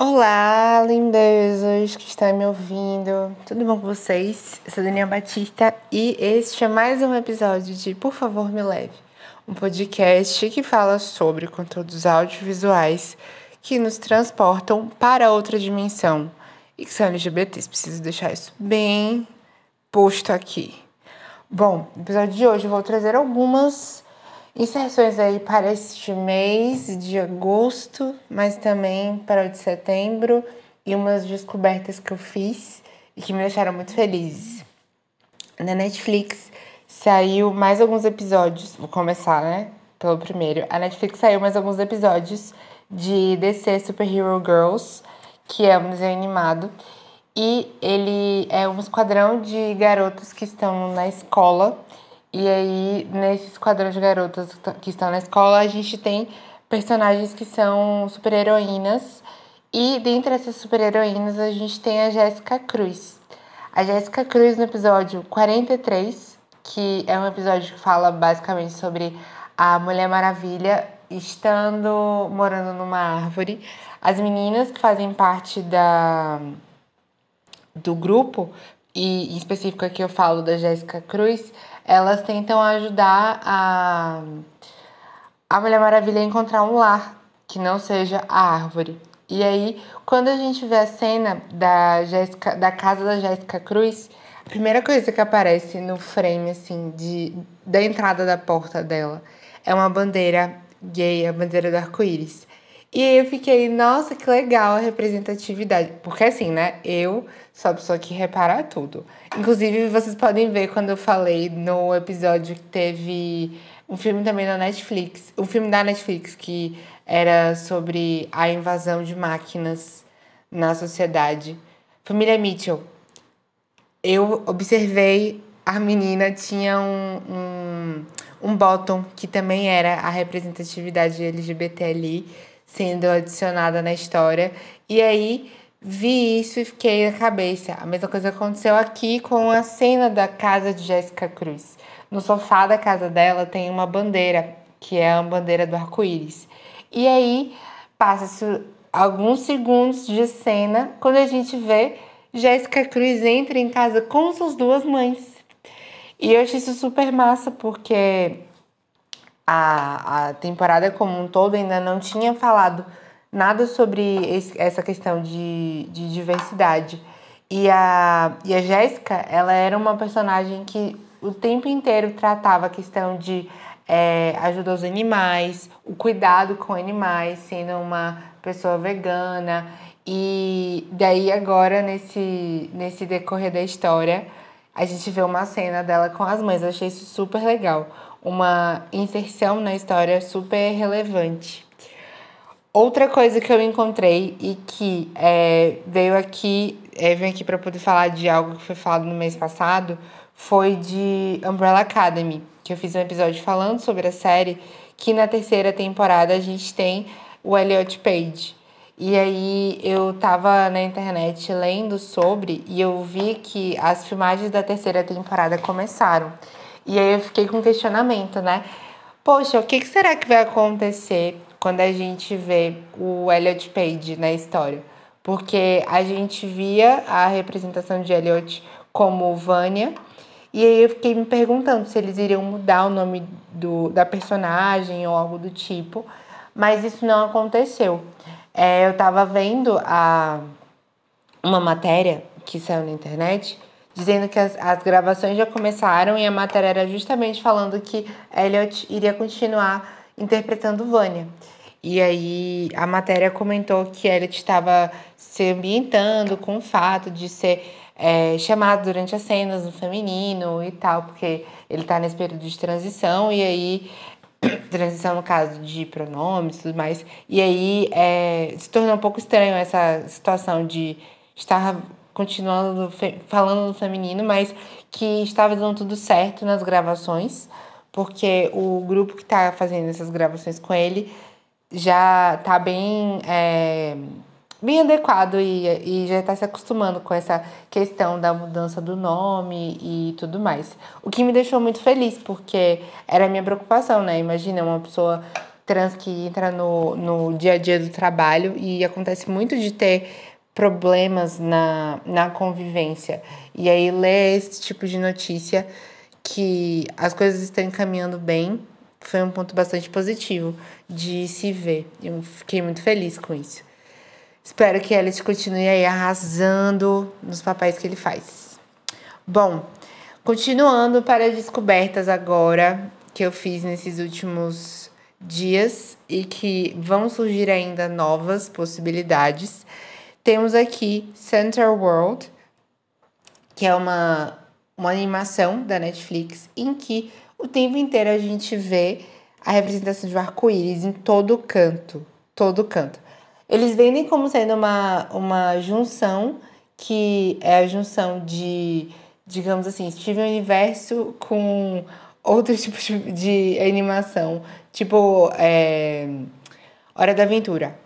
Olá, lindezas que estão me ouvindo. Tudo bom com vocês? Eu sou Daniela Batista e este é mais um episódio de Por Favor Me Leve, um podcast que fala sobre conteúdos audiovisuais que nos transportam para outra dimensão e que são LGBTs. Preciso deixar isso bem posto aqui. Bom, no episódio de hoje eu vou trazer algumas inserções aí para este mês de agosto, mas também para o de setembro e umas descobertas que eu fiz e que me deixaram muito felizes. Na Netflix saiu mais alguns episódios, vou começar, né? Pelo primeiro. A Netflix saiu mais alguns episódios de DC Superhero Girls, que é um desenho animado. E ele é um esquadrão de garotas que estão na escola e aí, nesse esquadrão de garotas que estão na escola, a gente tem personagens que são super-heroínas. E dentre essas super-heroínas, a gente tem a Jéssica Cruz. A Jéssica Cruz no episódio 43, que é um episódio que fala basicamente sobre a Mulher Maravilha estando morando numa árvore. As meninas que fazem parte da do grupo, e em específico aqui eu falo da Jéssica Cruz, elas tentam ajudar a, a Mulher Maravilha a encontrar um lar que não seja a árvore. E aí, quando a gente vê a cena da, Jéssica, da casa da Jéssica Cruz, a primeira coisa que aparece no frame, assim, de, da entrada da porta dela é uma bandeira gay, a bandeira do arco-íris. E eu fiquei, nossa, que legal a representatividade. Porque assim, né? Eu sou a pessoa que repara tudo. Inclusive, vocês podem ver quando eu falei no episódio que teve um filme também na Netflix. Um filme da Netflix que era sobre a invasão de máquinas na sociedade. Família Mitchell. Eu observei a menina tinha um, um, um bottom que também era a representatividade LGBT ali sendo adicionada na história. E aí vi isso e fiquei na cabeça. A mesma coisa aconteceu aqui com a cena da casa de Jéssica Cruz. No sofá da casa dela tem uma bandeira, que é a bandeira do arco-íris. E aí passa-se alguns segundos de cena quando a gente vê Jéssica Cruz entra em casa com suas duas mães. E eu achei isso super massa porque a, a temporada como um todo ainda não tinha falado nada sobre esse, essa questão de, de diversidade. E a, e a Jéssica, ela era uma personagem que o tempo inteiro tratava a questão de é, ajuda aos animais, o cuidado com animais, sendo uma pessoa vegana. E daí agora, nesse, nesse decorrer da história, a gente vê uma cena dela com as mães. Eu achei isso super legal uma inserção na história super relevante. Outra coisa que eu encontrei e que é, veio aqui, é, vem aqui para poder falar de algo que foi falado no mês passado, foi de Umbrella Academy, que eu fiz um episódio falando sobre a série, que na terceira temporada a gente tem o Elliot Page. E aí eu tava na internet lendo sobre e eu vi que as filmagens da terceira temporada começaram. E aí eu fiquei com questionamento, né? Poxa, o que será que vai acontecer quando a gente vê o Elliot Page na história? Porque a gente via a representação de Elliot como Vânia, e aí eu fiquei me perguntando se eles iriam mudar o nome do, da personagem ou algo do tipo, mas isso não aconteceu. É, eu tava vendo a, uma matéria que saiu na internet dizendo que as, as gravações já começaram e a matéria era justamente falando que Elliot iria continuar interpretando Vânia. E aí a matéria comentou que Elliot estava se ambientando com o fato de ser é, chamado durante as cenas no feminino e tal, porque ele está nesse período de transição e aí transição no caso de pronomes e tudo mais. E aí é, se tornou um pouco estranho essa situação de estar continuando falando no feminino, mas que estava dando tudo certo nas gravações, porque o grupo que está fazendo essas gravações com ele já está bem, é, bem adequado e, e já está se acostumando com essa questão da mudança do nome e tudo mais. O que me deixou muito feliz, porque era a minha preocupação, né? Imagina uma pessoa trans que entra no, no dia a dia do trabalho e acontece muito de ter problemas na, na convivência. E aí ler esse tipo de notícia que as coisas estão encaminhando bem foi um ponto bastante positivo de se ver. Eu fiquei muito feliz com isso. Espero que Elliot continue aí arrasando nos papéis que ele faz. Bom, continuando para as descobertas agora que eu fiz nesses últimos dias e que vão surgir ainda novas possibilidades. Temos aqui Central World, que é uma, uma animação da Netflix em que o tempo inteiro a gente vê a representação de um arco-íris em todo canto, todo canto. Eles vendem como sendo uma, uma junção que é a junção de, digamos assim, Steven Universo com outro tipo de animação, tipo é, Hora da Aventura,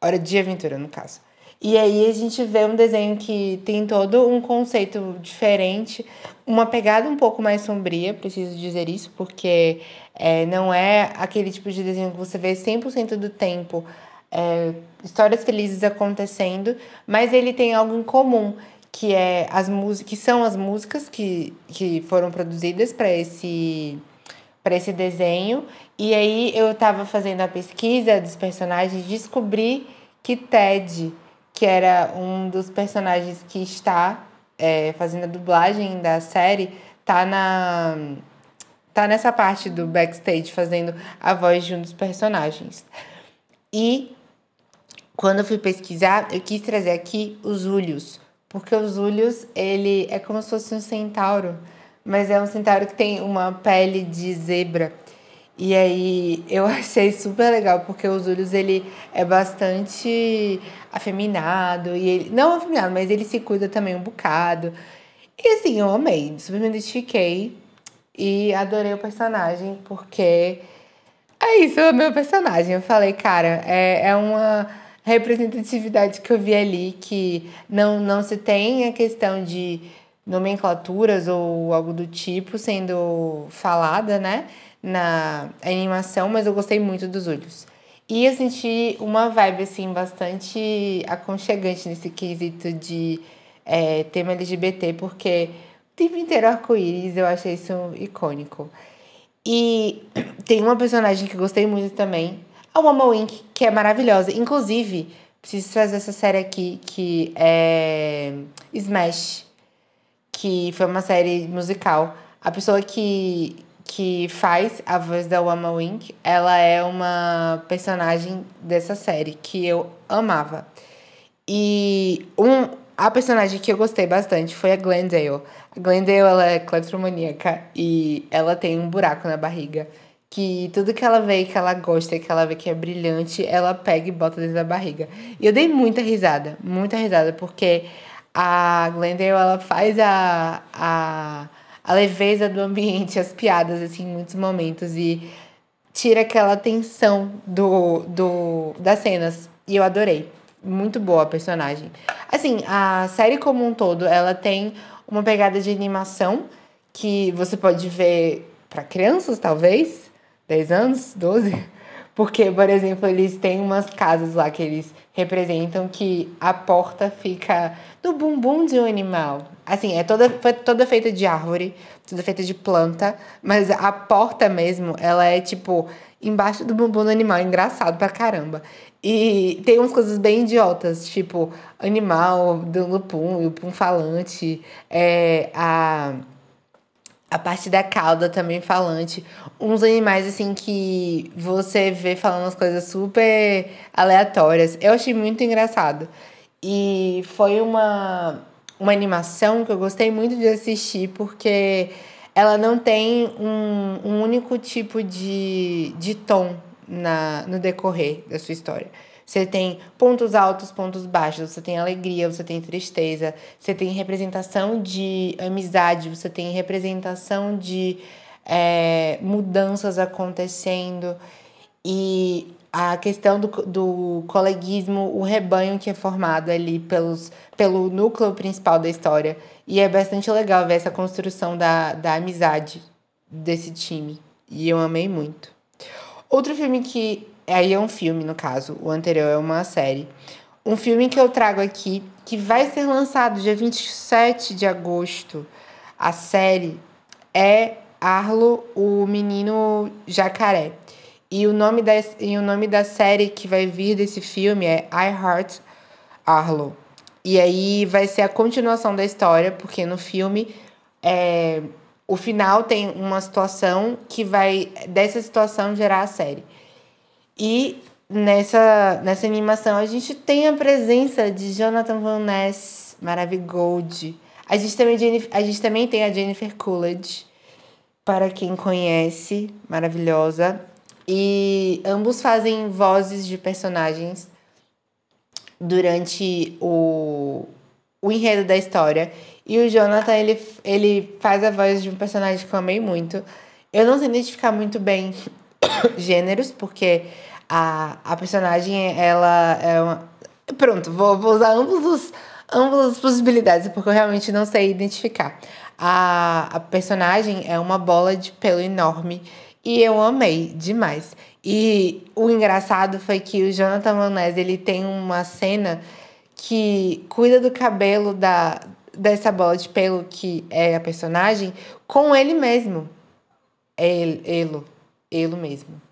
Hora de Aventura no caso. E aí a gente vê um desenho que tem todo um conceito diferente, uma pegada um pouco mais sombria, preciso dizer isso, porque é, não é aquele tipo de desenho que você vê 100% do tempo é, histórias felizes acontecendo, mas ele tem algo em comum, que é as músicas, que são as músicas que, que foram produzidas para esse para esse desenho. E aí eu estava fazendo a pesquisa dos personagens, descobri que Ted que era um dos personagens que está é, fazendo a dublagem da série, tá na tá nessa parte do backstage fazendo a voz de um dos personagens. E quando eu fui pesquisar, eu quis trazer aqui os Ulhos, porque os Ulhos, ele é como se fosse um centauro, mas é um centauro que tem uma pele de zebra. E aí eu achei super legal, porque o Zulus ele é bastante afeminado, e ele, não afeminado, mas ele se cuida também um bocado. E assim, eu amei, super me identifiquei e adorei o personagem, porque é isso, o meu personagem. Eu falei, cara, é, é uma representatividade que eu vi ali, que não, não se tem a questão de nomenclaturas ou algo do tipo sendo falada, né? Na animação, mas eu gostei muito dos olhos. E eu senti uma vibe, assim, bastante aconchegante nesse quesito de é, tema LGBT, porque o tempo inteiro arco-íris, eu achei isso icônico. E tem uma personagem que gostei muito também, a Mama Wink, que é maravilhosa. Inclusive, preciso trazer essa série aqui, que é Smash, que foi uma série musical. A pessoa que, que faz a voz da Wama Wink, ela é uma personagem dessa série que eu amava. E um, a personagem que eu gostei bastante foi a Glendale. A Glendale, ela é cleptomaníaca e ela tem um buraco na barriga. Que tudo que ela vê que ela gosta, que ela vê que é brilhante, ela pega e bota dentro da barriga. E eu dei muita risada, muita risada, porque a Glendale, ela faz a, a a leveza do ambiente, as piadas, assim, em muitos momentos. E tira aquela tensão do, do, das cenas. E eu adorei. Muito boa a personagem. Assim, a série como um todo, ela tem uma pegada de animação que você pode ver para crianças, talvez, 10 anos, 12. Porque, por exemplo, eles têm umas casas lá que eles representam que a porta fica no bumbum de um animal. Assim, é toda, foi toda feita de árvore, toda feita de planta, mas a porta mesmo, ela é tipo embaixo do bumbum do animal, engraçado pra caramba. E tem umas coisas bem idiotas, tipo animal dando pum, o pum falante, é, a a parte da cauda também falante. Uns animais, assim, que você vê falando as coisas super aleatórias. Eu achei muito engraçado. E foi uma, uma animação que eu gostei muito de assistir, porque ela não tem um, um único tipo de, de tom na, no decorrer da sua história. Você tem pontos altos, pontos baixos, você tem alegria, você tem tristeza, você tem representação de amizade, você tem representação de é, mudanças acontecendo e a questão do, do coleguismo, o rebanho que é formado ali pelos, pelo núcleo principal da história. E é bastante legal ver essa construção da, da amizade desse time. E eu amei muito. Outro filme que aí é um filme, no caso, o anterior é uma série. Um filme que eu trago aqui, que vai ser lançado dia 27 de agosto. A série é Arlo, o Menino Jacaré. E o nome da, e o nome da série que vai vir desse filme é I Heart Arlo. E aí vai ser a continuação da história, porque no filme é, o final tem uma situação que vai dessa situação gerar a série. E nessa, nessa animação a gente tem a presença de Jonathan Van Ness, Maravigold. A gente também, a gente também tem a Jennifer Coolidge, para quem conhece, maravilhosa. E ambos fazem vozes de personagens durante o, o enredo da história. E o Jonathan, ele, ele faz a voz de um personagem que eu amei muito. Eu não sei identificar muito bem gêneros, porque a, a personagem, ela é uma... Pronto, vou, vou usar ambos os, ambas as possibilidades, porque eu realmente não sei identificar. A, a personagem é uma bola de pelo enorme e eu amei demais. E o engraçado foi que o Jonathan Manés, ele tem uma cena que cuida do cabelo da, dessa bola de pelo que é a personagem com ele mesmo. É ele, ele, ele mesmo.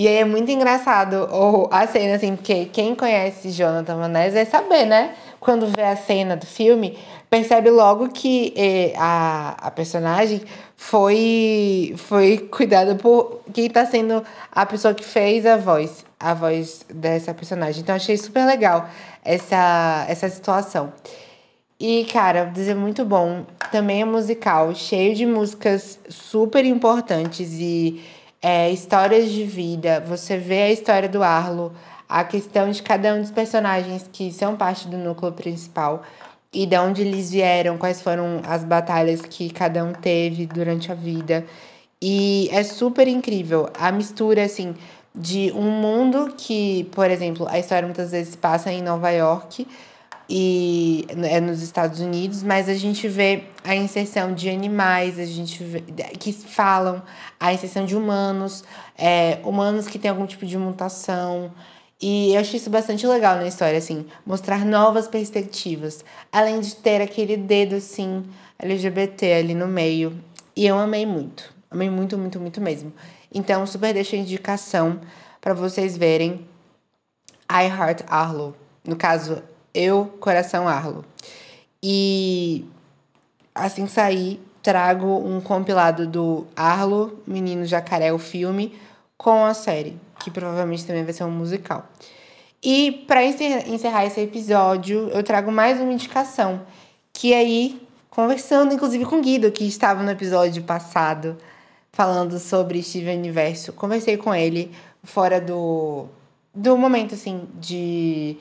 E aí é muito engraçado ou a cena, assim, porque quem conhece Jonathan Manés vai saber, né? Quando vê a cena do filme, percebe logo que eh, a, a personagem foi, foi cuidada por quem está sendo a pessoa que fez a voz, a voz dessa personagem. Então achei super legal essa, essa situação. E, cara, dizer muito bom. Também é musical, cheio de músicas super importantes e é, histórias de vida. Você vê a história do Arlo, a questão de cada um dos personagens que são parte do núcleo principal e de onde eles vieram, quais foram as batalhas que cada um teve durante a vida. E é super incrível a mistura, assim, de um mundo que, por exemplo, a história muitas vezes passa em Nova York, e é nos Estados Unidos, mas a gente vê a inserção de animais, a gente vê, que falam, a inserção de humanos, é, humanos que têm algum tipo de mutação. E eu achei isso bastante legal na história, assim, mostrar novas perspectivas, além de ter aquele dedo, assim, LGBT ali no meio. E eu amei muito, amei muito, muito, muito mesmo. Então, super deixo a indicação para vocês verem I Heart Arlo. No caso, eu, Coração Arlo. E assim que sair, trago um compilado do Arlo, Menino Jacaré, o filme, com a série, que provavelmente também vai ser um musical. E para encerrar esse episódio, eu trago mais uma indicação, que aí, conversando inclusive com Guido, que estava no episódio passado, falando sobre Steven Universo, conversei com ele fora do, do momento, assim, de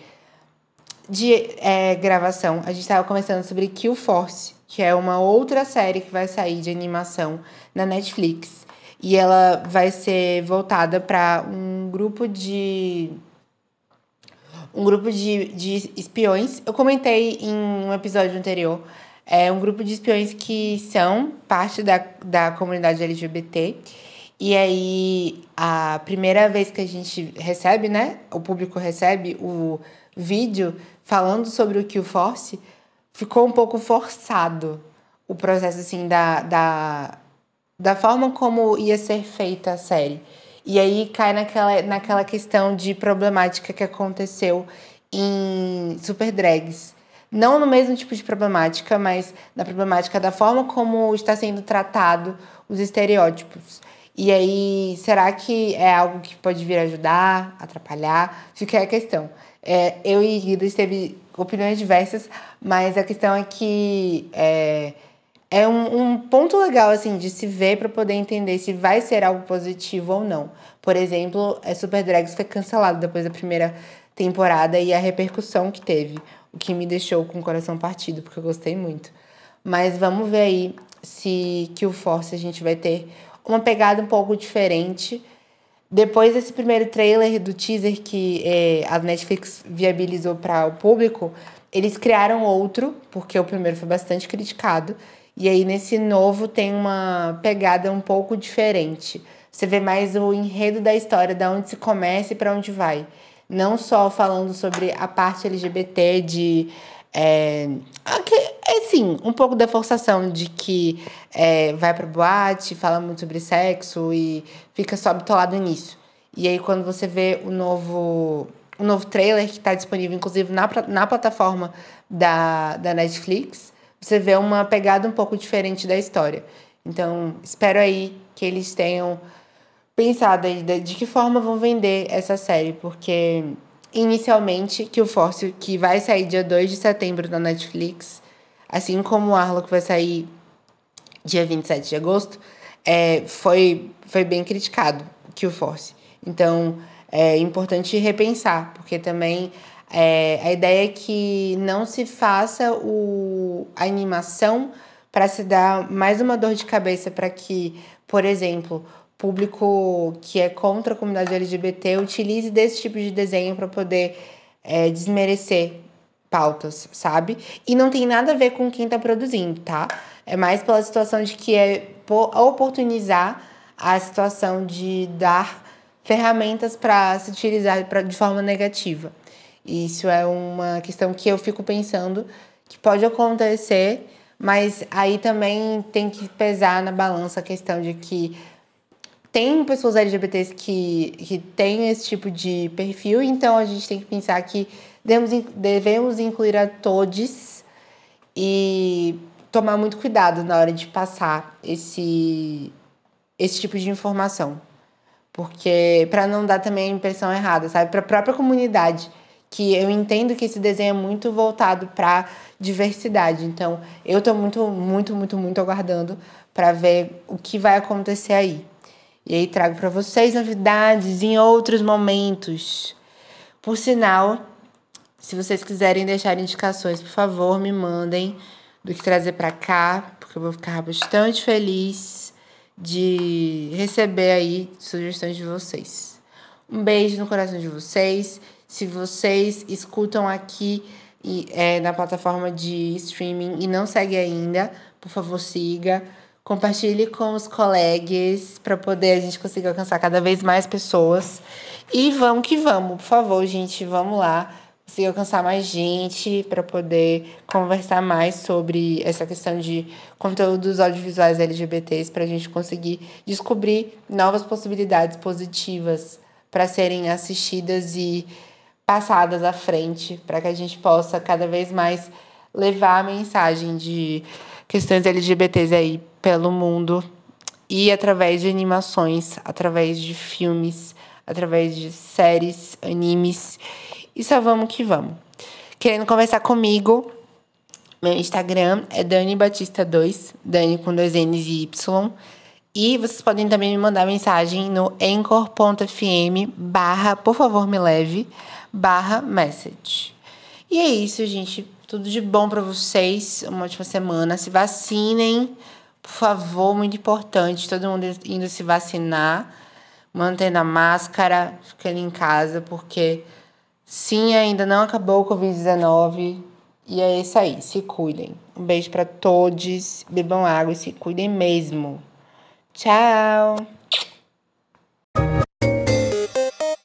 de é, gravação, a gente estava conversando sobre Kill Force, que é uma outra série que vai sair de animação na Netflix. E ela vai ser voltada para um grupo de. Um grupo de, de espiões. Eu comentei em um episódio anterior. É um grupo de espiões que são parte da, da comunidade LGBT. E aí, a primeira vez que a gente recebe, né? O público recebe o vídeo falando sobre o Kill Force, ficou um pouco forçado o processo, assim, da, da, da forma como ia ser feita a série. E aí cai naquela, naquela questão de problemática que aconteceu em Super Drags. Não no mesmo tipo de problemática, mas na problemática da forma como está sendo tratado os estereótipos. E aí, será que é algo que pode vir ajudar, atrapalhar? Fica aí a questão. É, eu e Guido teve opiniões diversas, mas a questão é que é, é um, um ponto legal assim de se ver para poder entender se vai ser algo positivo ou não. Por exemplo, a Super Drags foi cancelado depois da primeira temporada e a repercussão que teve, o que me deixou com o coração partido, porque eu gostei muito. Mas vamos ver aí se que o Force a gente vai ter uma pegada um pouco diferente depois desse primeiro trailer do teaser que é, a Netflix viabilizou para o público, eles criaram outro, porque o primeiro foi bastante criticado. E aí nesse novo tem uma pegada um pouco diferente. Você vê mais o enredo da história, da onde se começa e para onde vai. Não só falando sobre a parte LGBT de é, é sim, um pouco da forçação de que é, vai pra boate, fala muito sobre sexo e fica só bitolado nisso. E aí, quando você vê o novo, o novo trailer, que está disponível, inclusive, na, na plataforma da, da Netflix, você vê uma pegada um pouco diferente da história. Então, espero aí que eles tenham pensado aí de, de que forma vão vender essa série, porque inicialmente que o Force, que vai sair dia 2 de setembro na Netflix, assim como o Arlo, vai sair dia 27 de agosto, é, foi, foi bem criticado que o Force. Então, é importante repensar, porque também é, a ideia é que não se faça o, a animação para se dar mais uma dor de cabeça para que, por exemplo, público que é contra a comunidade LGBT utilize desse tipo de desenho para poder é, desmerecer pautas, sabe? E não tem nada a ver com quem está produzindo, tá? É mais pela situação de que é oportunizar a situação de dar ferramentas para se utilizar pra, de forma negativa. Isso é uma questão que eu fico pensando que pode acontecer, mas aí também tem que pesar na balança a questão de que tem pessoas LGBTs que, que têm esse tipo de perfil, então a gente tem que pensar que devemos, devemos incluir a todos e tomar muito cuidado na hora de passar esse, esse tipo de informação. Porque para não dar também a impressão errada, sabe? Para a própria comunidade, que eu entendo que esse desenho é muito voltado para diversidade. Então, eu estou muito, muito, muito, muito aguardando para ver o que vai acontecer aí. E aí trago para vocês novidades em outros momentos. Por sinal, se vocês quiserem deixar indicações, por favor, me mandem do que trazer para cá, porque eu vou ficar bastante feliz de receber aí sugestões de vocês. Um beijo no coração de vocês. Se vocês escutam aqui é, na plataforma de streaming e não segue ainda, por favor, siga Compartilhe com os colegas para poder a gente conseguir alcançar cada vez mais pessoas. E vamos que vamos, por favor, gente, vamos lá. Conseguir alcançar mais gente para poder conversar mais sobre essa questão de conteúdos audiovisuais LGBTs, para a gente conseguir descobrir novas possibilidades positivas para serem assistidas e passadas à frente, para que a gente possa cada vez mais levar a mensagem de questões LGBTs aí pelo mundo e através de animações, através de filmes, através de séries, animes. E só vamos que vamos. Querendo conversar comigo, meu Instagram é Dani Batista 2, Dani com dois N's e Y. E vocês podem também me mandar mensagem no anchor.fm barra, por favor, me leve, barra message. E é isso, gente. Tudo de bom para vocês. Uma ótima semana. Se vacinem, por favor, muito importante. Todo mundo indo se vacinar, mantendo a máscara, ficando em casa, porque sim, ainda não acabou o Covid-19. E é isso aí. Se cuidem. Um beijo para todos. Bebam água e se cuidem mesmo. Tchau!